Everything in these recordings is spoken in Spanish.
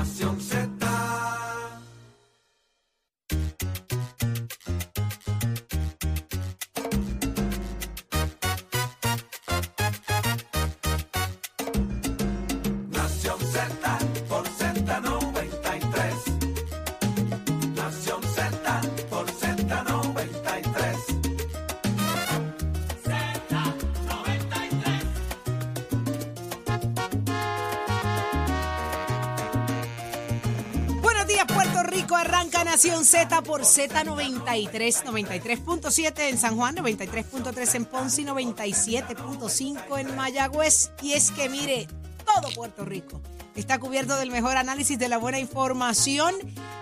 Nación Z. Nación Z por Z93, 93.7 en San Juan, 93.3 en Ponce y 97.5 en Mayagüez. Y es que mire, todo Puerto Rico está cubierto del mejor análisis de la buena información,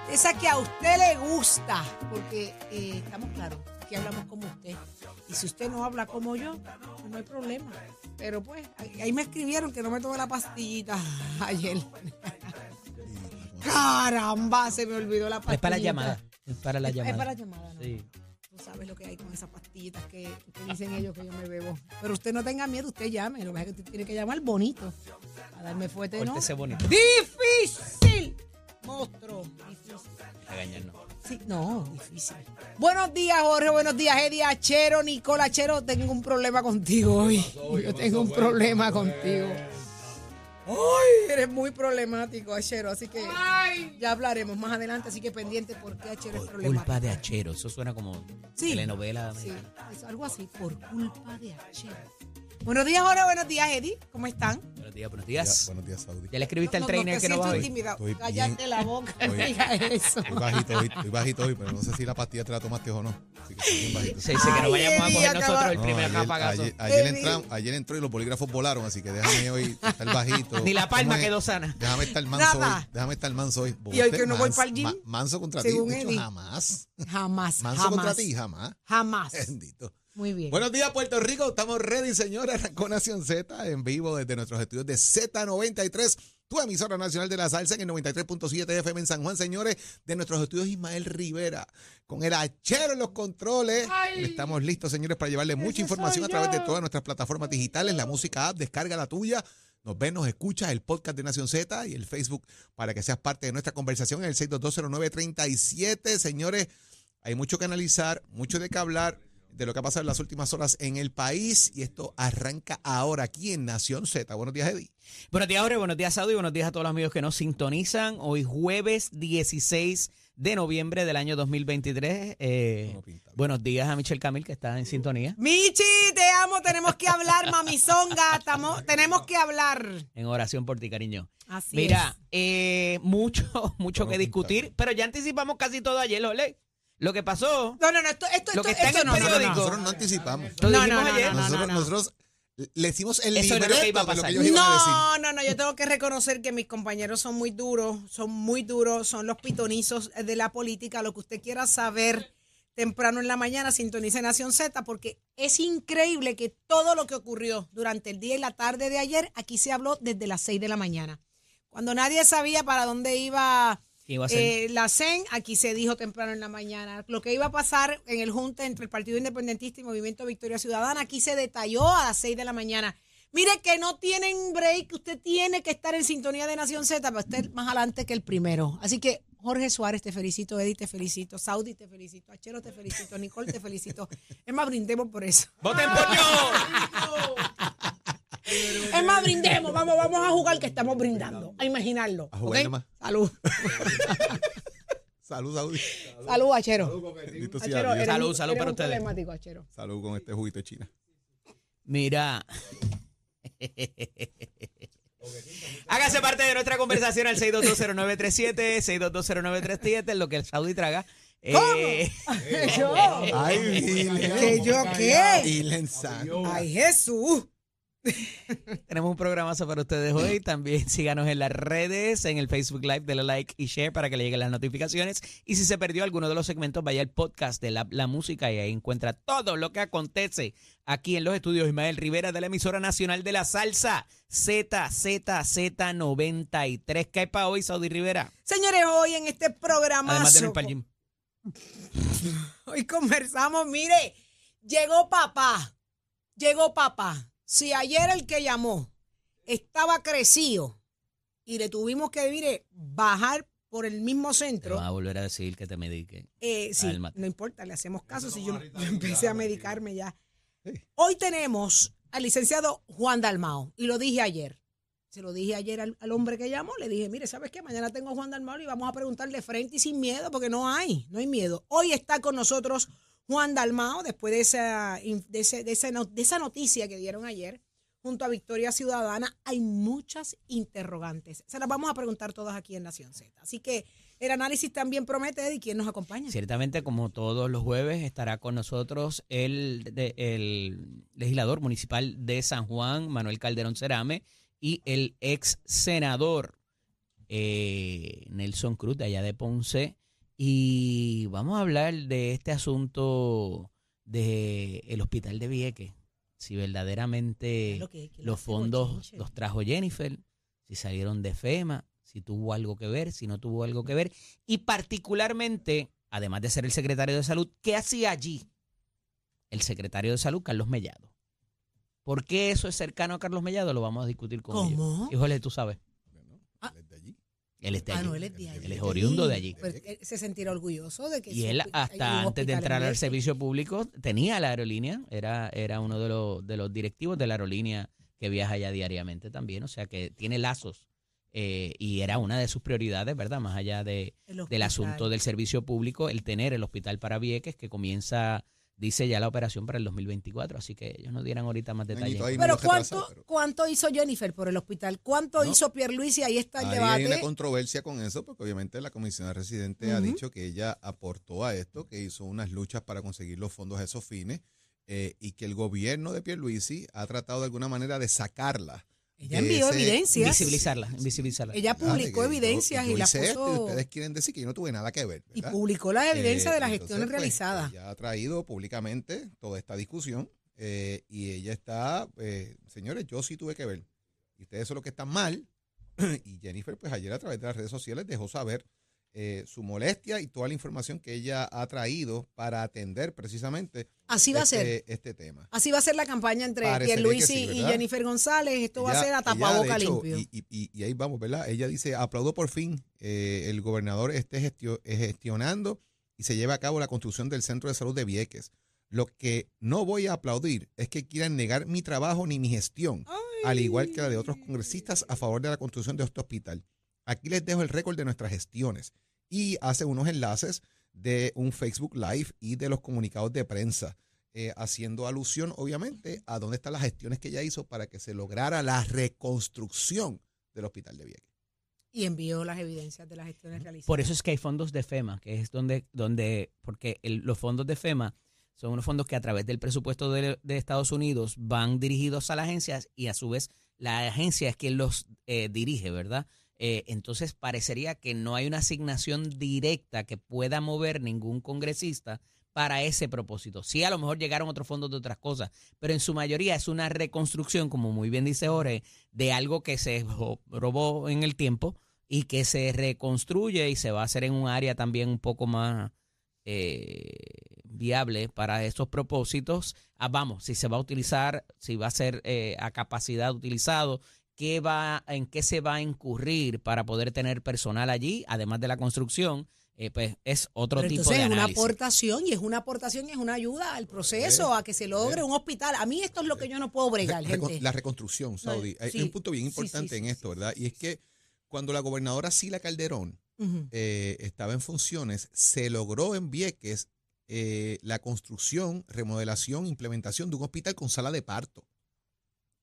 esa que a usted le gusta, porque eh, estamos claros, que hablamos como usted. Y si usted no habla como yo, no hay problema. Pero pues, ahí me escribieron que no me tomé la pastillita ayer. Caramba, se me olvidó la pastilla. Es para la llamada. Es para la llamada. Es para la llamada, ¿no? Sí. Tú sabes lo que hay con esas pastillitas que, que dicen ellos que yo me bebo. Pero usted no tenga miedo, usted llame. Lo que pasa es que usted tiene que llamar bonito. Para darme fuerte, ¿no? Bonito. ¡Difícil! Monstruo. Difícil. Regañarnos. Sí, no, difícil. Buenos días, Jorge. Buenos días, Eddie Achero, Nicola Achero. Tengo un problema contigo hoy. Yo tengo un problema contigo. Ay, eres muy problemático, Achero. Así que ya hablaremos más adelante. Así que pendiente por qué Achero es problemático. Culpa de Achero. Eso suena como Sí. telenovela. Sí, mexicana. es algo así, por culpa de Achero. Buenos días, Jorge. Buenos días, Eddie. ¿Cómo están? Buenos días, buenos Ya, días. buenos días, Saudi. Ya le escribiste al No, trainer que no va hoy. intimidado. Estoy Cállate bien. la boca, no eso. Estoy bajito hoy, estoy bajito hoy, pero no sé si la pastilla te la tomaste o no. Así que estoy bien bajito. Se dice que no Ay, vayamos a coger acaba- nosotros el No, primer ayer, apagazo. ayer, ayer Eddie. entramos- ayer entró y los bolígrafos volaron, así que déjame hoy estar bajito. Ni la palma quedó sana. Déjame estar manso Nada. hoy. Déjame estar manso hoy. Y hoy que no voy mans- pa'l gym, ma- manso contra ti. Jamás. Jamás, Manso contra ti, jamás. Jamás. Bendito. Muy bien. Buenos días, Puerto Rico. Estamos ready, señores. Arrancó Nación Z en vivo desde nuestros estudios de Z93, tu emisora nacional de la salsa en el 93.7 FM en San Juan, señores. De nuestros estudios Ismael Rivera, con el hachero en los controles. Estamos listos, señores, para llevarle mucha información a través de todas nuestras plataformas digitales, la música app, descarga la tuya. Nos ves, nos escuchas, el podcast de Nación Z y el Facebook para que seas parte de nuestra conversación en el 6220937. Señores, hay mucho que analizar, mucho de qué hablar de lo que ha pasado en las últimas horas en el país y esto arranca ahora aquí en Nación Z. Buenos días, Eddie. Buenos días, Jorge. Buenos días, Saudi. Buenos días a todos los amigos que nos sintonizan. Hoy jueves 16 de noviembre del año 2023. Eh, No pinta. buenos días a Michelle Camil, que está en sintonía. Michi, te amo. Tenemos que hablar, mamizonga. Estamos- tenemos que hablar. En oración por ti, cariño. Así Mira, es. eh, mucho, mucho Bueno, que discutir, pero ya anticipamos casi todo ayer, Ole. Lo que pasó, No, no, no. Esto, esto, Lo que esto, está en el no, no, no, periódico. no. Nosotros no anticipamos. lo No, no, no, ayer. no, nosotros, no. nosotros le hicimos el Eso libreto lo que iba a de lo pasar. que ellos iban a decir. No, no, no, yo tengo que reconocer que mis compañeros son muy duros, son muy duros, son los pitonizos de la política, lo que usted quiera saber temprano en la mañana, sintonice Nación Z, porque es increíble que todo lo que ocurrió durante el día y la tarde de ayer, aquí se habló desde las 6 de la mañana. Cuando nadie sabía para dónde iba ¿Qué iba a ser? eh, la CEN, aquí se dijo temprano en la mañana. Lo que iba a pasar en el junte entre el Partido Independentista y Movimiento Victoria Ciudadana, aquí se detalló a las 6 de la mañana. Mire que no tienen break, usted tiene que estar en sintonía de Nación Z para estar más adelante que el primero. Así que Jorge Suárez, te felicito, Eddie, te felicito, Saudi, te felicito, Achero, te felicito, Nicole, te felicito. Es más, brindemos por eso. ¡Voten por yo! Es más, brindemos, vamos, vamos a jugar que estamos brindando, a imaginarlo. A jugar ¿ok? nomás. Salud. Salud, Saudi. Salud, Achero. Eres Salud, salud eres para ustedes. Achero. Salud con este juguito de China. Mira. Hágase parte de nuestra conversación al 6220937, 6220937, lo que el Saudi traga. Eh, yo. Ay. ¿Que yo qué? Ay, Jesús. tenemos un programazo para ustedes hoy. También síganos en las redes, en el Facebook Live, denle like y share para que le lleguen las notificaciones. Y si se perdió alguno de los segmentos, vaya al podcast de la, la música y ahí encuentra todo lo que acontece aquí en los estudios Ismael Rivera de la emisora nacional de la salsa ZZZ93. ¿Qué hay para hoy, Saudi Rivera? Señores, hoy en este programa. Además de no ir para el gym. Hoy conversamos, mire, llegó papá, llegó papá. Si ayer el que llamó estaba crecido y le tuvimos que, mire, bajar por el mismo Te centro. van a volver a decir que te mediquen. Eh, sí, no importa, le hacemos caso si yo, yo empecé a medicarme ya. Hoy tenemos al licenciado Juan Dalmao, y lo dije ayer. Se lo dije ayer al, al hombre que llamó, le dije, mire, ¿sabes qué? Mañana tengo a Juan Dalmao y vamos a preguntarle frente y sin miedo, porque no hay, no hay miedo. Hoy está con nosotros Juan Dalmao, después de esa, de, de esa de esa noticia que dieron ayer, junto a Victoria Ciudadana, hay muchas interrogantes. Se las vamos a preguntar todas aquí en Nación Z. Así que el análisis también promete, Eddie, ¿quién nos acompaña? Ciertamente, como todos los jueves, estará con nosotros el, de- el legislador municipal de San Juan, Manuel Calderón Cerame, y el ex senador eh, Nelson Cruz, de allá de Ponce. Y vamos a hablar de este asunto del el hospital de Vieques. Si verdaderamente Lo que- que le los fondos los trajo Jennifer, si salieron de FEMA, si tuvo algo que ver, si no tuvo algo que ver. Y particularmente, además de ser el secretario de salud, ¿qué hacía allí el secretario de salud, Carlos Mellado? ¿Por qué eso es cercano a Carlos Mellado? Lo vamos a discutir con ellos. ¿Cómo? Híjole, tú sabes. Bueno, Ah. de allí. Él es de Ah, allí. no, él es de allí. Él es oriundo de allí. Pero él se sentirá orgulloso de que Y él hasta antes de entrar al servicio público tenía la aerolínea, era, era uno de los, de los directivos de la aerolínea que viaja allá diariamente también, o sea que tiene lazos eh, y era una de sus prioridades, ¿verdad? Más allá de, El del asunto del servicio público, el tener el hospital para Vieques que comienza, dice ya la operación para el 2024, así que ellos nos dieran ahorita más detalles. ahí Pero ¿cuánto, pero- ¿cuánto hizo Jennifer por el hospital? ¿Cuánto No. hizo Pierluisi? Ahí está el Ahí hay una debate. controversia con eso, porque obviamente la comisionada residente ha dicho que ella aportó a esto, que hizo unas luchas para conseguir los fondos a esos fines, eh, y que el gobierno de Pierluisi ha tratado de alguna manera de sacarla. Ella envió ese- evidencias. Visibilizarla, visibilizarla. Ella. De publicó evidencias yo y las hice esto y puso. ustedes quieren decir que yo no tuve nada que ver. Y publicó las evidencias Eh, de las entonces, gestiones pues, realizadas. Ella ha traído públicamente toda esta discusión eh, y ella está, eh, señores, yo sí tuve que ver. Y ustedes son los que están mal. y Jennifer, pues ayer a través de las redes sociales dejó saber eh, su molestia y toda la información que ella ha traído para atender precisamente Así va a este, ser. este tema. Así va a ser la campaña entre Pierluisi sí, y. Jennifer González. Esto va a Ella- ser a ella, tapaboca hecho, limpio. Y, y- y- y ahí vamos, ¿verdad? Ella dice, aplaudo por fin eh, el gobernador esté gestio- gestionando y se lleva a cabo la construcción del centro de salud de Vieques. Lo que no voy a aplaudir es que quieran negar mi trabajo ni mi gestión, al igual que la de otros congresistas a favor de la construcción de este hospital. Aquí les dejo el récord de nuestras gestiones y hace unos enlaces de un Facebook Live y de los comunicados de prensa, eh, haciendo alusión, obviamente, a dónde están las gestiones que ella hizo para que se lograra la reconstrucción del hospital de Vieques. Y envió las evidencias de las gestiones realizadas. Por eso es que hay fondos de FEMA, que es donde, donde porque el- los fondos de FEMA son unos fondos que a través del presupuesto de, de Estados Unidos van dirigidos a las agencias y a su vez la agencia es quien los eh, dirige, ¿verdad? Eh, entonces parecería que no hay una asignación directa que pueda mover ningún congresista para ese propósito. Sí, a lo mejor llegaron otros fondos de otras cosas, pero en su mayoría es una reconstrucción, como muy bien dice Jorge, de algo que se robó en el tiempo y que se reconstruye y se va a hacer en un área también un poco más eh, viable para esos propósitos. Ah, vamos, si se va a utilizar, si va a ser eh, a capacidad utilizado, qué va, en qué se va a incurrir para poder tener personal allí, además de la construcción, eh, pues es otro Pero tipo entonces de es una aportación y es una aportación y es una ayuda al proceso, a que se logre un hospital. A mí esto es lo que yo no puedo bregar, Re- recon- gente. La reconstrucción, Saudi. Hay sí, un punto bien importante sí, en esto, ¿verdad? Y es que cuando la gobernadora Sila Calderón eh, estaba en funciones, se logró en Vieques eh, la construcción, remodelación, implementación de un hospital con sala de parto.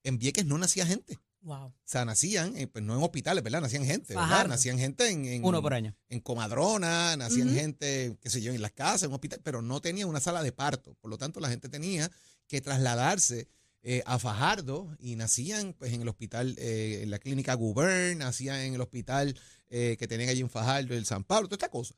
En Vieques no nacía gente. Wow. O sea, nacían, eh, pues no en hospitales, ¿verdad? Nacían gente, ¿verdad? Fajardo. Nacían gente en, en- Uno por año. en comadrona, nacían gente, qué sé yo, en las casas, en un hospital, pero no tenían una sala de parto. Por lo tanto, la gente tenía que trasladarse eh, a Fajardo y nacían pues en el hospital, eh, en la clínica Gubern, nacían en el hospital que tenían allí en Fajardo, el San Pablo, toda esta cosa.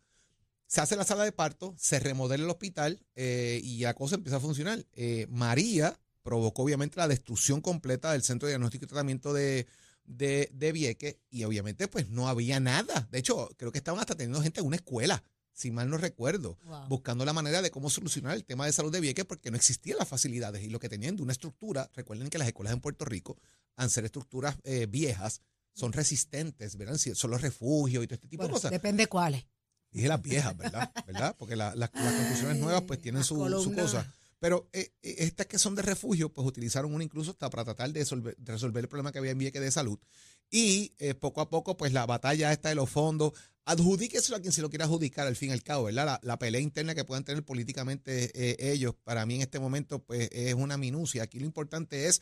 Se hace la sala de parto, se remodela el hospital y la cosa empieza a funcionar. María provocó obviamente la destrucción completa del Centro de Diagnóstico y Tratamiento de, de, de Vieques y obviamente pues no había nada. De hecho, creo que estaban hasta teniendo gente en una escuela, si mal no recuerdo, Wow. buscando la manera de cómo solucionar el tema de salud de Vieques porque no existían las facilidades y lo que tenían de una estructura, recuerden que las escuelas en Puerto Rico, al ser estructuras eh, viejas, son resistentes, ¿verdad? Si Son los refugios y todo este tipo Bueno, de cosas. depende cuáles. Dije las viejas, ¿verdad? ¿verdad? Porque la- las- las construcciones nuevas pues tienen su, su cosa. Pero eh, eh, estas que son de refugio, pues utilizaron una incluso hasta para tratar de, solve- de resolver el problema que había en Vieques de salud. Y eh, poco a poco, pues la batalla esta de los fondos, adjudíqueselo a quien se lo quiera adjudicar al fin y al cabo, ¿verdad? La, la pelea interna que puedan tener políticamente eh, ellos, para mí en este momento, pues es una minucia. Aquí lo importante es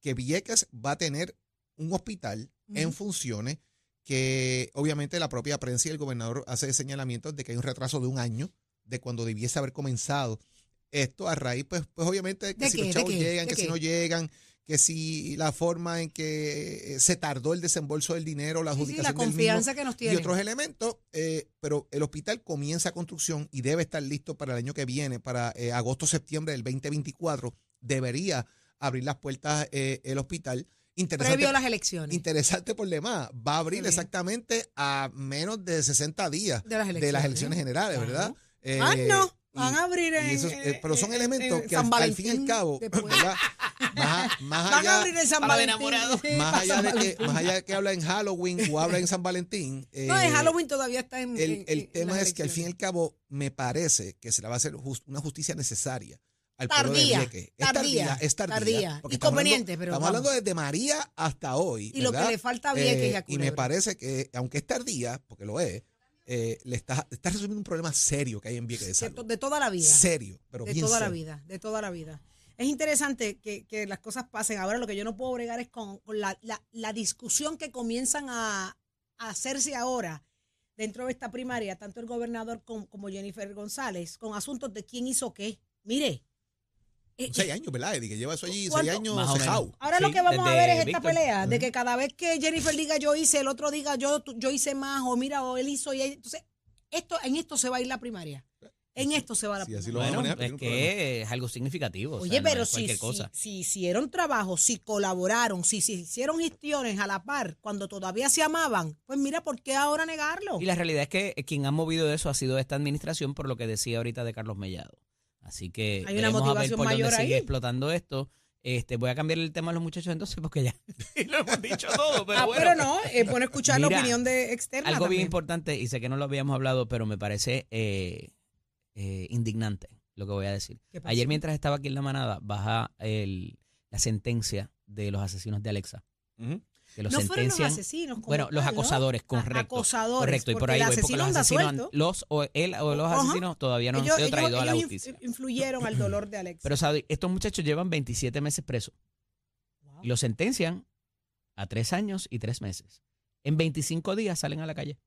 que Vieques va a tener un hospital en funciones que obviamente la propia prensa y el gobernador hace señalamientos de que hay un retraso de un año de cuando debiese haber comenzado esto a raíz, pues, pues obviamente que ¿De si qué? los ¿De chavos llegan, ¿De que si no llegan, que si la forma en que eh, se tardó el desembolso del dinero, la Sí, sí, adjudicación la del mismo, confianza que nos y tienen. otros elementos, eh, pero el hospital comienza construcción y debe estar listo para el año que viene, para eh, agosto-septiembre del 2024, debería abrir las puertas eh, el hospital. Interesante, Previo a las elecciones. interesante por demás, va a abrir exactamente a menos de 60 días de las elecciones. de las elecciones generales. ¿verdad? Ah, no. Van a abrir en. esos, eh, pero son en- elementos en que al, San al fin y al cabo. Más, a- más Van a allá, abrir en San Valentín. más allá de que, más allá de que habla en Halloween o habla en San Valentín. No, eh, en Halloween todavía está en. el, el en tema es que al fin y al cabo me parece que se le va a hacer una justicia necesaria al pueblo de Tardía, tardía, es tardía. tardía. porque estamos hablando- pero Estamos vamos. hablando desde María hasta hoy. Y lo que le falta a Vieques y a Eh, y me Culebra. parece que, aunque es tardía, porque lo es, eh, le está, está resolviendo un problema serio que hay en Vieques de de, salud. to- de toda la vida. Serio, pero de bien toda la vida, de toda la vida. Es interesante que, que las cosas pasen. Ahora lo que yo no puedo bregar es con, con la, la- la discusión que comienzan a, a hacerse ahora dentro de esta primaria, tanto el gobernador com- como Jennifer González, con asuntos de quién hizo qué. Mire, eh, Seis años, ¿verdad, Eddie? Que lleva eso allí ¿Cuánto? seis años Más o cejado. menos. Ahora Sí, lo que vamos a ver es esta pelea, de que cada vez que Jennifer diga yo hice, el otro diga yo, yo hice más, o mira, o él hizo y él- entonces esto, en esto se va a ir la primaria. En esto se va la Sí, así lo Bueno, manejar, es problema. algo significativo. o Oye, sea, pero si, si hicieron trabajo, si colaboraron, si, si hicieron gestiones a la par cuando todavía se amaban, pues mira, ¿por qué ahora negarlo? Y la realidad es que quien ha movido eso ha sido esta administración por lo que decía ahorita de Carlos Mellado. Así que Hay una veremos a ver motivación por dónde mayor sigue ahí. explotando esto. Este, voy a cambiar el tema a los muchachos entonces porque ya lo hemos dicho todo, pero ah, bueno. pero no, es bueno escuchar la opinión de externa Algo bien importante, y sé que no lo habíamos hablado, pero me parece eh, eh, indignante lo que voy a decir. Ayer mientras estaba aquí en la manada, baja el, la sentencia de los asesinos de Alexa. Que los no fueron los sentencian. asesinos. como Bueno, los tal, ¿no? acosadores, A- correcto. Acosadores. Correcto, y por ahí el voy, porque los asesinos, han- los, o él o los Ajá. asesinos todavía no ellos, han sido ellos- traídos a la justicia. inf- influyeron al dolor de Alex. Pero estos muchachos llevan 27 meses presos Wow. y los sentencian a tres años y tres meses. En 25 días salen a la calle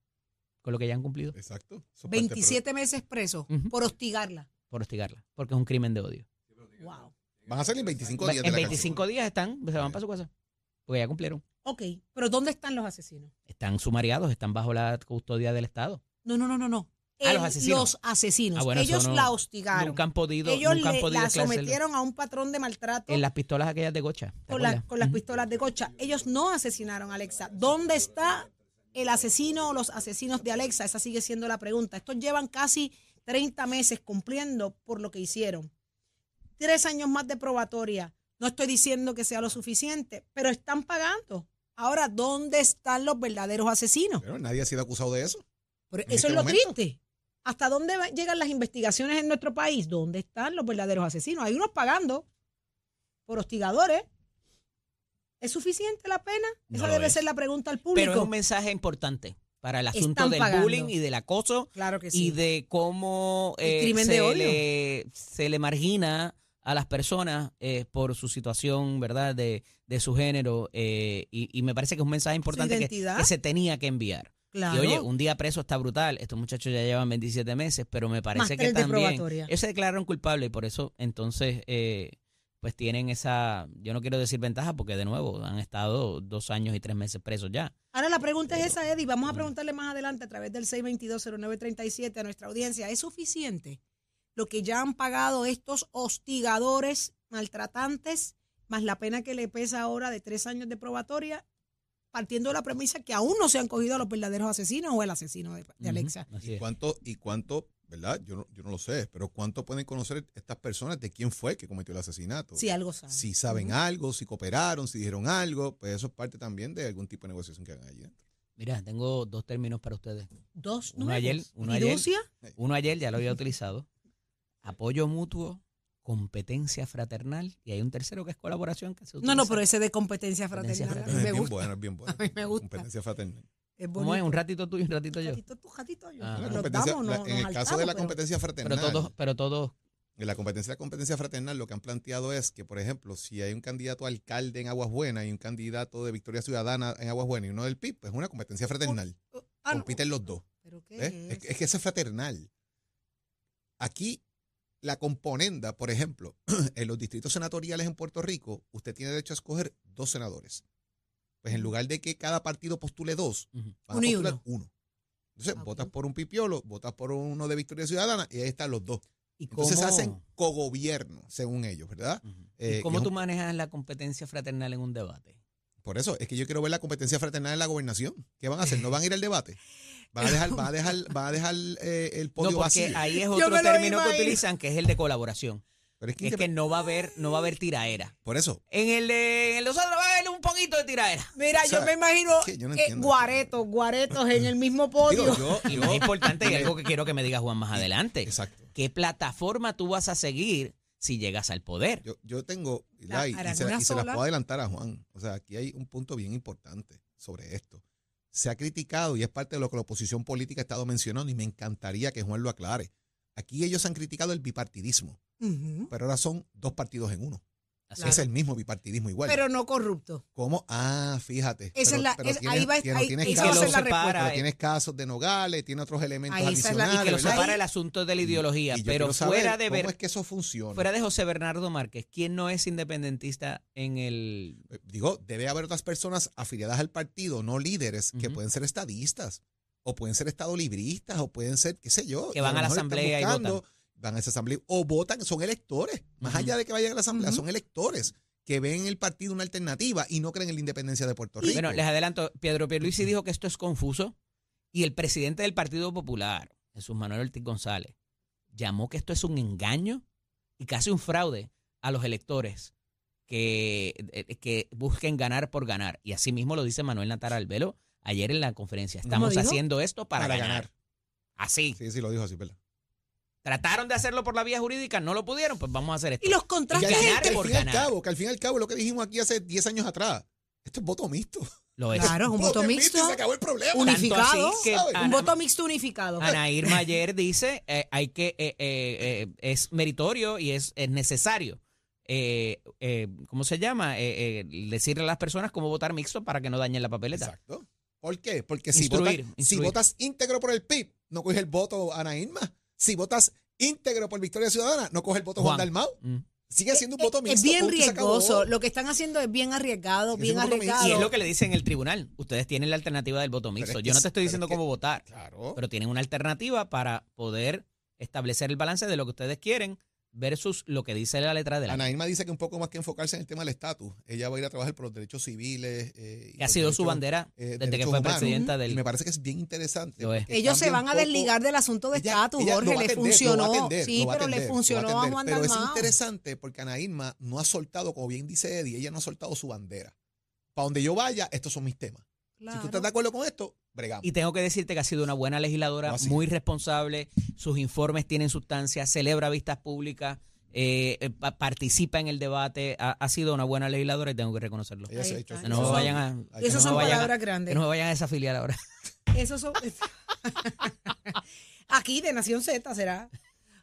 con lo que ya han cumplido Exacto. Eso es parte del 27 meses presos por hostigarla. por hostigarla, porque es un crimen de odio. Wow. Van a salir en 25 días de En la 25 días están, se van para su casa, porque ya cumplieron. Ok, pero ¿dónde están los asesinos? Están sumariados, están bajo la custodia del Estado. No, no, no, no, no. Ah, los El- asesinos. Los asesinos. Ah, bueno, Ellos no- la hostigaron. Nunca han podido, Ellos nunca han le- podido la sometieron a un patrón de maltrato En las pistolas aquellas de gocha. ¿te con, la- acuerdas? con las pistolas de cocha. Ellos no asesinaron a Alexa. ¿Dónde está el asesino o los asesinos de Alexa? Esa sigue siendo la pregunta. Estos llevan casi 30 meses cumpliendo por lo que hicieron. Tres años más de probatoria. No estoy diciendo que sea lo suficiente, pero están pagando. Ahora, ¿dónde están los verdaderos asesinos? Pero nadie ha sido acusado de eso. Pero eso este es lo momento. triste. ¿Hasta dónde llegan las investigaciones en nuestro país? ¿Dónde están los verdaderos asesinos? Hay unos pagando por hostigadores. ¿Es suficiente la pena? No Esa lo debe es. ser la pregunta al Pero público. es un mensaje importante para el asunto Están del pagando. bullying y del acoso claro que sí. y de cómo El eh, crimen se, de odio. Le, se le margina a las personas eh, por su situación, ¿verdad? De, de su género. eh, y, y me parece que es un mensaje importante que, se tenía que enviar. Claro. Y oye, un día preso está brutal. Estos muchachos ya llevan 27 meses, pero me parece que también ellos se declararon culpables y por eso entonces eh, pues tienen esa, yo no quiero decir ventaja porque de nuevo han estado dos años y tres meses presos ya. Ahora la pregunta es esa, Eddie. Vamos a preguntarle más adelante a través del 622-0937 a nuestra audiencia. ¿Es suficiente lo que ya han pagado estos hostigadores, maltratantes, más la pena que le pesa ahora de tres años de probatoria, partiendo de la premisa que aún no se han cogido a los verdaderos asesinos o el asesino de, de Alexa? ¿Y cuánto, ¿Y cuánto ¿verdad? Yo no, yo no lo sé, pero ¿cuánto pueden conocer estas personas de quién fue que cometió el asesinato? Si algo sabe. Si saben algo, si cooperaron, si dijeron algo, pues eso es parte también de algún tipo de negociación que hagan allí dentro. Mira, tengo dos términos para ustedes. Dos Uno nuevos. ayer, uno ayer. Uno ayer ya lo había utilizado. Apoyo mutuo, competencia fraternal. Y hay un tercero que es colaboración que se utiliza. No, no, pero ese de competencia Competencia fraternal. a mí fraternal. me Es bien gusta. bueno, es bien bueno. A mí me gusta. Competencia fraternal. Es ¿Cómo es? Un ratito tú y un ratito yo. Ratito tú, ratito yo. Ah. La Nos competencia- damos, la- nos- en nos el caso de la pero- competencia fraternal, Pero todos, pero todos. en la competencia de la competencia fraternal, lo que han planteado es que, por ejemplo, si hay un candidato a alcalde en Aguas Buenas y un candidato de Victoria Ciudadana en Aguas Buenas y uno del PIB, pues es una competencia fraternal. Ah, no. Compiten los dos. ¿Pero qué ¿ves? Es, es? que- es que eso es fraternal. Aquí, la componenda, por ejemplo, en los distritos senatoriales en Puerto Rico, usted tiene derecho a escoger dos senadores. Pues en lugar de que cada partido postule dos, van Uno a y postular uno. uno. Entonces, Ah, votas por un pipiolo, votas por uno de Victoria Ciudadana y ahí están los dos. ¿Y Entonces cómo, hacen cogobierno, según ellos, ¿verdad? Ujú. Eh, ¿Y cómo y tú un- manejas la competencia fraternal en un debate? Por eso, es que yo quiero ver la competencia fraternal en la gobernación. ¿Qué van a hacer? ¿No van a ir al debate? Van a dejar, van a dejar, van a dejar eh, el No, podio porque vacío. ahí es otro término que utilizan, que es el de colaboración. Pero es que, Es que no va a haber, no va a haber tiraera. por eso, En el de en los otros va a haber un poquito de tiraera. Mira, O sea, yo me imagino es que yo no eh, guaretos, guaretos en el mismo podio. digo, yo, Y yo- más importante, y algo que quiero que me diga Juan más adelante. exacto. ¿Qué plataforma tú vas a seguir si llegas al poder? Yo, yo tengo, La- y, se, y se las sola. puedo adelantar a Juan. O sea, aquí hay un punto bien importante sobre esto. Se ha criticado y es parte de lo que la oposición política ha estado mencionando y me encantaría que Juan lo aclare. Aquí ellos han criticado el bipartidismo, pero ahora son dos partidos en uno. Así Claro. Es el mismo bipartidismo igual. Pero no corrupto. ¿Cómo? Ah, fíjate. Esa pero, es la- pero es- tienes, ahí va- ahí- tienes esa va a casos, la pero tienes casos de Nogales, tiene otros elementos Ahí esa es la- adicionales. que lo ¿verdad? separa el asunto de la ideología. Y pero fuera de ver, ¿Cómo es que eso funciona? fuera de José Bernardo Márquez, ¿quién no es independentista en el Eh, Digo, debe haber otras personas afiliadas al partido, no líderes, que pueden ser estadistas, o pueden ser estadolibristas, o pueden ser, qué sé yo. Que y van a la asamblea y buscando, Van a esa asamblea, o votan, son electores. Más allá de que vayan a la asamblea, son electores que ven en el partido una alternativa y no creen en la independencia de Puerto Rico. Bueno, les adelanto, Pedro Pierluisi dijo que esto es confuso y el presidente del Partido Popular, Jesús Manuel Ortiz González, llamó que esto es un engaño y casi un fraude a los electores que, eh, que busquen ganar por ganar. Y así mismo lo dice Manuel Natar Albelo ayer en la conferencia. Estamos haciendo esto para, Para ganar. ganar. Así. Sí, sí, lo dijo así, ¿verdad? Trataron de hacerlo por la vía jurídica, no lo pudieron, pues vamos a hacer esto. Y los que al, fin- ganar que al fin y al ganar. cabo, que al fin y al cabo, lo que dijimos aquí hace 10 años atrás, esto es voto mixto. Lo es. Claro, es un voto mixto. y se acabó el problema. Tanto Unificado. así que ¿sabes? Ana- Un voto mixto unificado. Ana Irma ayer dice eh, hay que eh, eh, eh, es meritorio y es, es necesario eh, eh, ¿cómo se llama? Eh, eh, decirle a las personas cómo votar mixto para que no dañen la papeleta. Exacto. ¿Por qué? Porque si, Instruir, si votas íntegro por el PIB, no coges el voto Ana Irma. Si votas íntegro por Victoria Ciudadana, no coges el voto Juan, Juan. Dalmau. Mm. Sigue siendo un voto es mixto. bien se acabó. riesgoso. Lo que están haciendo es bien arriesgado, Sigue bien arriesgado. Y es lo que le dicen en el tribunal. Ustedes tienen la alternativa del voto mixto. es que Yo no es- te estoy diciendo es que- cómo votar, Claro. pero tienen una alternativa para poder establecer el balance de lo que ustedes quieren versus lo que dice la letra de la Ana Irma dice que un poco más que enfocarse en el tema del estatus. Ella va a ir a trabajar por los derechos civiles. eh, y ha sido su bandera eh, desde que fue humanos. presidenta Y del me parece que es bien interesante. Ellos se van a desligar del asunto de estatus, Jorge, le funcionó. sí, pero le funcionó a. Juan Pero es interesante porque Ana Irma no ha soltado, como bien dice Eddie, ella no ha soltado su bandera. Para donde yo vaya, estos son mis temas. Si tú estás de acuerdo con esto, bregamos. Y tengo que decirte que ha sido una buena legisladora, No, muy responsable, sus informes tienen sustancia, celebra vistas públicas, eh, eh, pa- participa en el debate, ha, ha sido una buena legisladora y tengo que reconocerlo. Ella se ha Ahí hecho está. Que no me Esos vayan son- a, no son vayan a- palabras grandes. que no me vayan a desafiliar ahora. Esos son. Aquí de Nación Z será.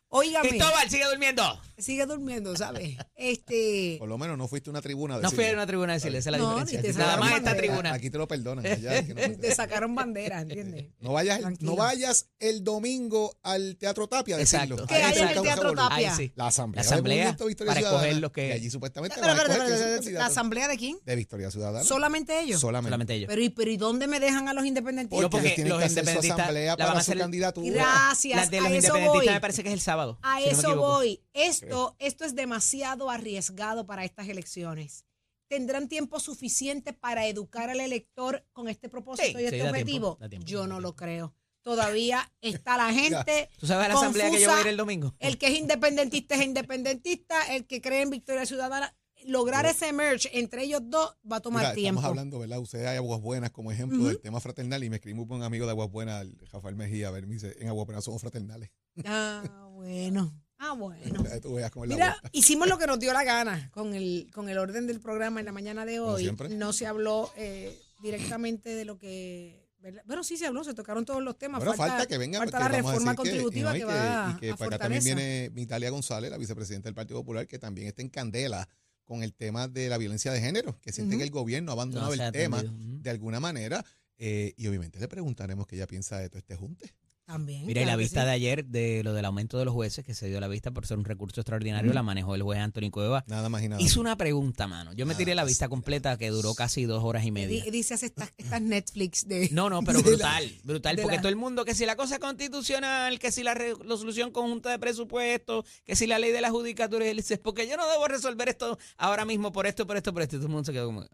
Óigame, Cristóbal, sigue durmiendo. sigue durmiendo, ¿sabes? Este. Por lo menos no fuiste a una tribuna. a No fui a una tribuna a decirle, esa es la No, diferencia. ni te Nada sacaron más esta bandera. tribuna. Aquí te lo perdonan. allá, que no- Te sacaron banderas, ¿entiendes? No vayas, Tranquilo. no vayas el domingo al Teatro Tapia a decirlo. Exacto. ¿Qué hay en el Teatro. Tapia? Ahí sí. La asamblea, La asamblea del Movimiento Victoria para Ciudadana. escoger los que- Y allí supuestamente el espera, ¿La asamblea de quién? de Victoria Ciudadana. ¿Solamente ellos? Solamente. Solamente ellos. Pero, ¿y, pero ¿y dónde me dejan a los independentistas? Porque los que hacer su independentistas asamblea la van para a su hacer- candidatura. Gracias, Las de los a eso independentistas voy. me parece que es el sábado. A si eso voy. Esto, esto es demasiado arriesgado para estas elecciones. ¿Tendrán tiempo suficiente para educar al elector con este propósito Sí, y este sí, da tiempo, objetivo? da tiempo, Yo no lo creo. todavía está la gente. ¿Tú sabes a la asamblea que yo voy a ir el domingo? El que es independentista es independentista, el que cree en Victoria Ciudadana. Lograr ese merge entre ellos dos va a tomar Mira, tiempo. Estamos hablando, ¿verdad? Usted hay Aguas Buenas como ejemplo del tema fraternal y me escribí un buen amigo de Aguas Buenas, el Rafael Mejía, a ver, me dice, en Aguas Buenas somos fraternales. Ah, bueno. Ah, bueno. Para que tú veas cómo es la Mira, vuelta. hicimos lo que nos dio la gana con el, con el orden del programa en la mañana de Como hoy. siempre. No se habló eh, directamente de lo que. ¿verdad? Bueno, sí se habló, se tocaron todos los temas. Bueno, falta, que venga, falta porque la vamos a reforma decir que- contributiva y que, no, y va y que a para acá también Fortaleza. viene Mitalia González, la vicepresidenta del Partido Popular, que también está en candela con el tema de la violencia de género, que siente Ujú. que el gobierno ha abandonado el tema de alguna manera. eh, y obviamente le preguntaremos qué ella piensa de todo este junte. También. Mira, y la vista sí. de ayer de lo del aumento de los jueces, que se dio la vista por ser un recurso extraordinario, la manejó el juez Anthony Cueva. Nada más y nada. Hizo una pregunta, mano. Yo me tiré la vista completa que duró casi dos horas y media. Di- Dice hace estas, estas Netflix de. No, no, pero la- brutal, brutal, porque la- todo el mundo, que si la cosa constitucional, que si la re- resolución conjunta de presupuestos, que si la ley de la judicatura, y él dice, porque yo no debo resolver esto ahora mismo por esto, por esto, por esto. Y todo el mundo se quedó como, ah.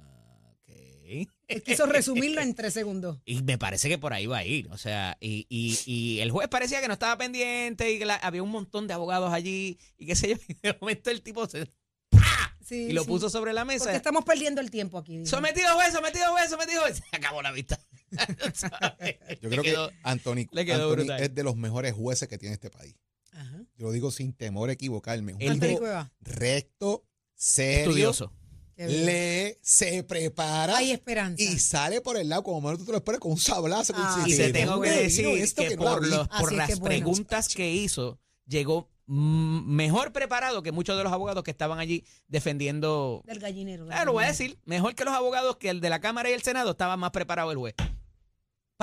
Él quiso resumirlo en tres segundos. Y me parece que por ahí va a ir. O sea, y, y, y el juez parecía que no estaba pendiente y que la- había un montón de abogados allí y qué sé yo. Y de momento el tipo se, Sí, y lo sí. puso sobre la mesa. Porque estamos perdiendo el tiempo aquí. Sometido juez, sometido juez, sometido juez. Se acabó la vista. ¿Sabes? Yo creo quedó- que Anthony, le quedó Anthony es de los mejores jueces que tiene este país. Ajá. Yo lo digo sin temor a equivocarme. Un recto, serio, Estudioso. Lee, se prepara Hay esperanza. y sale por el lado como menos tú te lo esperas con un sablazo. con- Ah, Y te tengo que decir Esto que no la por, los, las que bueno. preguntas que hizo, llegó mejor preparado que muchos de los abogados que estaban allí defendiendo. Del gallinero. del Ah, lo voy a gallinero. decir, mejor que los abogados que el de la Cámara y el Senado estaba más preparado el juez.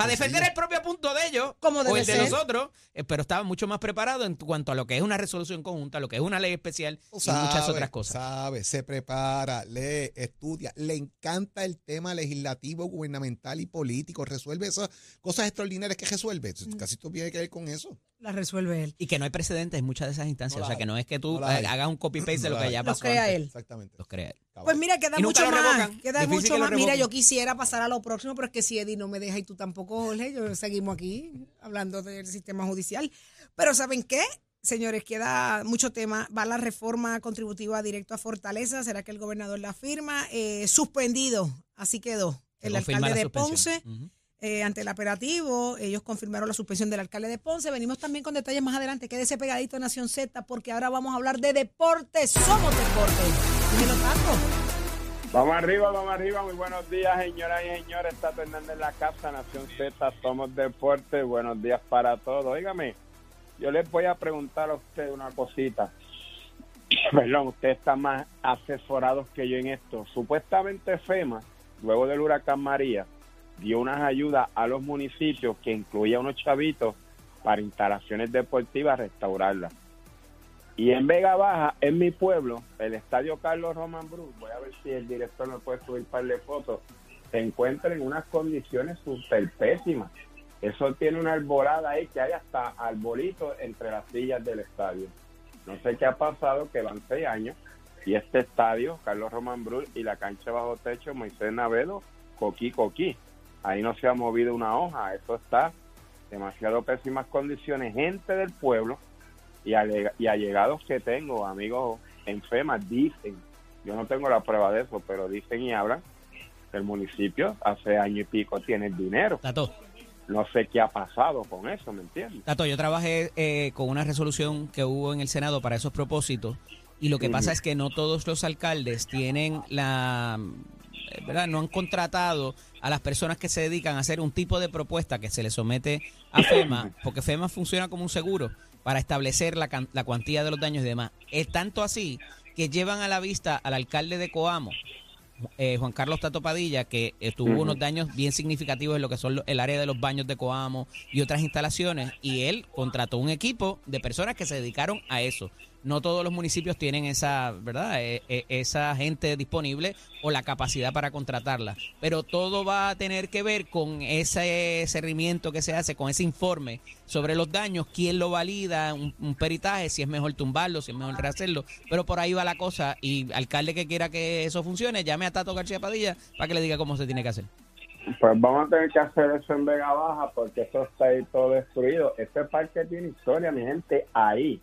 Para Sencillo. defender el propio punto de ellos Como o el de ser. nosotros, eh, pero estaba mucho más preparado en cuanto a lo que es una resolución conjunta, lo que es una ley especial y muchas otras cosas. Sabe, se prepara, lee, estudia, le encanta el tema legislativo, gubernamental y político, resuelve esas cosas extraordinarias que resuelve. Mm. Casi todo tiene que ver con eso. La resuelve él. Y que no hay precedentes en muchas de esas instancias. No o sea, que no es que tú No hagas un copy-paste de No lo que ya hay. Los pasó crea antes. él. Exactamente. Los crea él. Pues mira, queda mucho más. Queda Difícil mucho que más. Mira, yo quisiera pasar a lo próximo, pero es que si Eddie no me deja y tú tampoco, Jorge, yo seguimos aquí hablando del sistema judicial. Pero ¿saben qué? Señores, queda mucho tema. Va la reforma contributiva directo a Fortaleza. ¿Será que el gobernador la firma? Eh, suspendido. Así quedó. El alcalde de Ponce. Eh, ante el operativo. Ellos confirmaron la suspensión del alcalde de Ponce. Venimos también con detalles más adelante. Quédese pegadito en Nación Z porque ahora vamos a hablar de deportes. Somos deportes. Dímelo, Tato. Vamos arriba, vamos arriba. Muy buenos días, señoras y señores. Está Hernández en la casa, Nación Z, somos deporte. Buenos días para todos. Óigame, yo les voy a preguntar a usted una cosita. Perdón, usted está más asesorado que yo en esto. Supuestamente FEMA, luego del huracán María, dio unas ayudas a los municipios que incluía unos chavitos para instalaciones deportivas, restaurarlas. Y en Vega Baja, en mi pueblo, el estadio Carlos Roman Brus, voy a ver si el director me puede subir un par fotos, se encuentra en unas condiciones súper pésimas. Eso tiene una arbolada ahí que hay hasta arbolitos entre las sillas del estadio. No sé qué ha pasado, que van seis años y este estadio, Carlos Román Brul y la cancha bajo techo, Moisés Navedo, coquí, coquí. Ahí no se ha movido una hoja, eso está demasiado pésimas condiciones. Gente del pueblo y, alega- y allegados que tengo, amigos en FEMA, dicen, yo no tengo la prueba de eso, pero dicen y hablan, que el municipio hace año y pico tiene el dinero. Tato, No sé qué ha pasado con eso, ¿me entiendes? Tato, yo trabajé eh, con una resolución que hubo en el Senado para esos propósitos y lo que pasa es que no todos los alcaldes tienen la... eh, ¿verdad? No han contratado a las personas que se dedican a hacer un tipo de propuesta que se le somete a FEMA, porque FEMA funciona como un seguro para establecer la, la cuantía de los daños y demás. Es tanto así que llevan a la vista al alcalde de Coamo, eh, Juan Carlos Tato Padilla, que eh, tuvo unos daños bien significativos en lo que son lo- el área de los baños de Coamo y otras instalaciones, y él contrató un equipo de personas que se dedicaron a eso. No todos los municipios tienen esa, ¿verdad? Eh, eh, esa gente disponible o la capacidad para contratarla. Pero todo va a tener que ver con ese cerrimiento que se hace, con ese informe sobre los daños, quién lo valida, un, un peritaje, si es mejor tumbarlo, si es mejor rehacerlo. Pero por ahí va la cosa. Y alcalde que quiera que eso funcione, llame a Tato García Padilla para que le diga cómo se tiene que hacer. Pues vamos a tener que hacer eso en Vega Baja porque eso está ahí todo destruido. Este parque tiene historia, mi gente, ahí.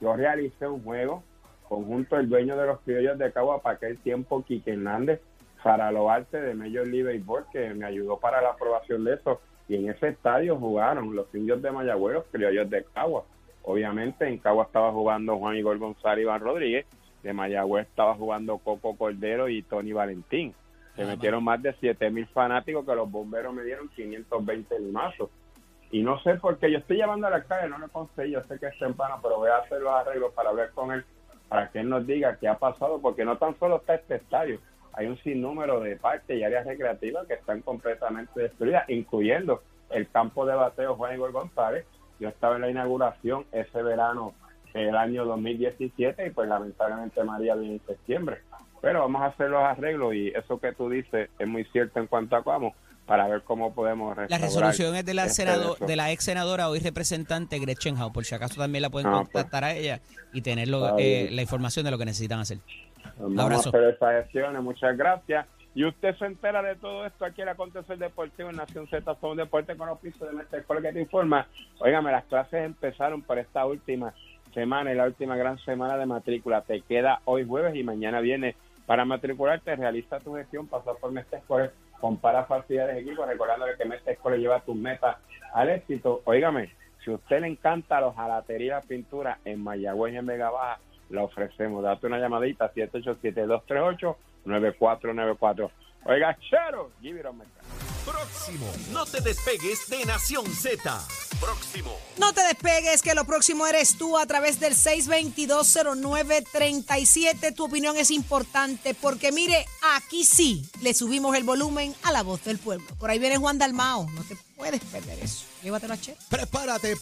Yo realicé un juego conjunto el dueño de los criollos de Cagua para aquel tiempo, Quique Hernández, para lo arte de Major League Baseball, que me ayudó para la aprobación de eso. Y en ese estadio jugaron los indios de Mayagüez, los criollos de Cagua. Obviamente en Cagua estaba jugando Juan Igor González y Iván Rodríguez, de Mayagüez estaba jugando Coco Cordero y Tony Valentín. Se metieron más de 7 mil fanáticos que los bomberos me dieron 520 limazos. Y no sé por qué, yo estoy llamando al alcalde, no le conseguí, yo sé que es temprano, pero voy a hacer los arreglos para hablar con él, para que él nos diga qué ha pasado, porque no tan solo está este estadio, hay un sinnúmero de parques y áreas recreativas que están completamente destruidas, incluyendo el campo de bateo Juan Igor González. Yo estaba en la inauguración ese verano del año 2017 y pues lamentablemente María viene en septiembre. Pero vamos a hacer los arreglos y eso que tú dices es muy cierto en cuanto a cómo, para ver cómo podemos La restaurar resolución es de la, este de la ex senadora, hoy representante Gretchen Howe. Por si acaso también la pueden Ah, pues. contactar a ella y tener lo- eh, la información de lo que necesitan hacer. Vamos Abrazo. a hacer esas gestiones, muchas gracias. Y usted se entera de todo esto aquí en Acontecer Deportivo en Nación Z, somos deporte con los pisos de nuestra escuela que te informa. Óigame, las clases empezaron por esta última semana y la última gran semana de matrícula. Te queda hoy jueves y mañana viene para matricularte. Realiza tu gestión, pasa por Mestre Escolar, compara facilidades de equipo, recordándole que Mestre Escolar lleva tus metas al éxito. Óigame, si a usted le encanta los jalaterías pintura en Mayagüez y en Vega Baja, la ofrecemos. Date una llamadita 787-238-9494. Oiga, chero, give it. Próximo. No te despegues de Nación Z. Próximo. No te despegues, que lo próximo eres tú a través del 6220937. Tu opinión es importante porque mire, aquí sí le subimos el volumen a la voz del pueblo. Por ahí viene Juan Dalmao. No te puedes perder eso. Llévatelo a Che. Prepárate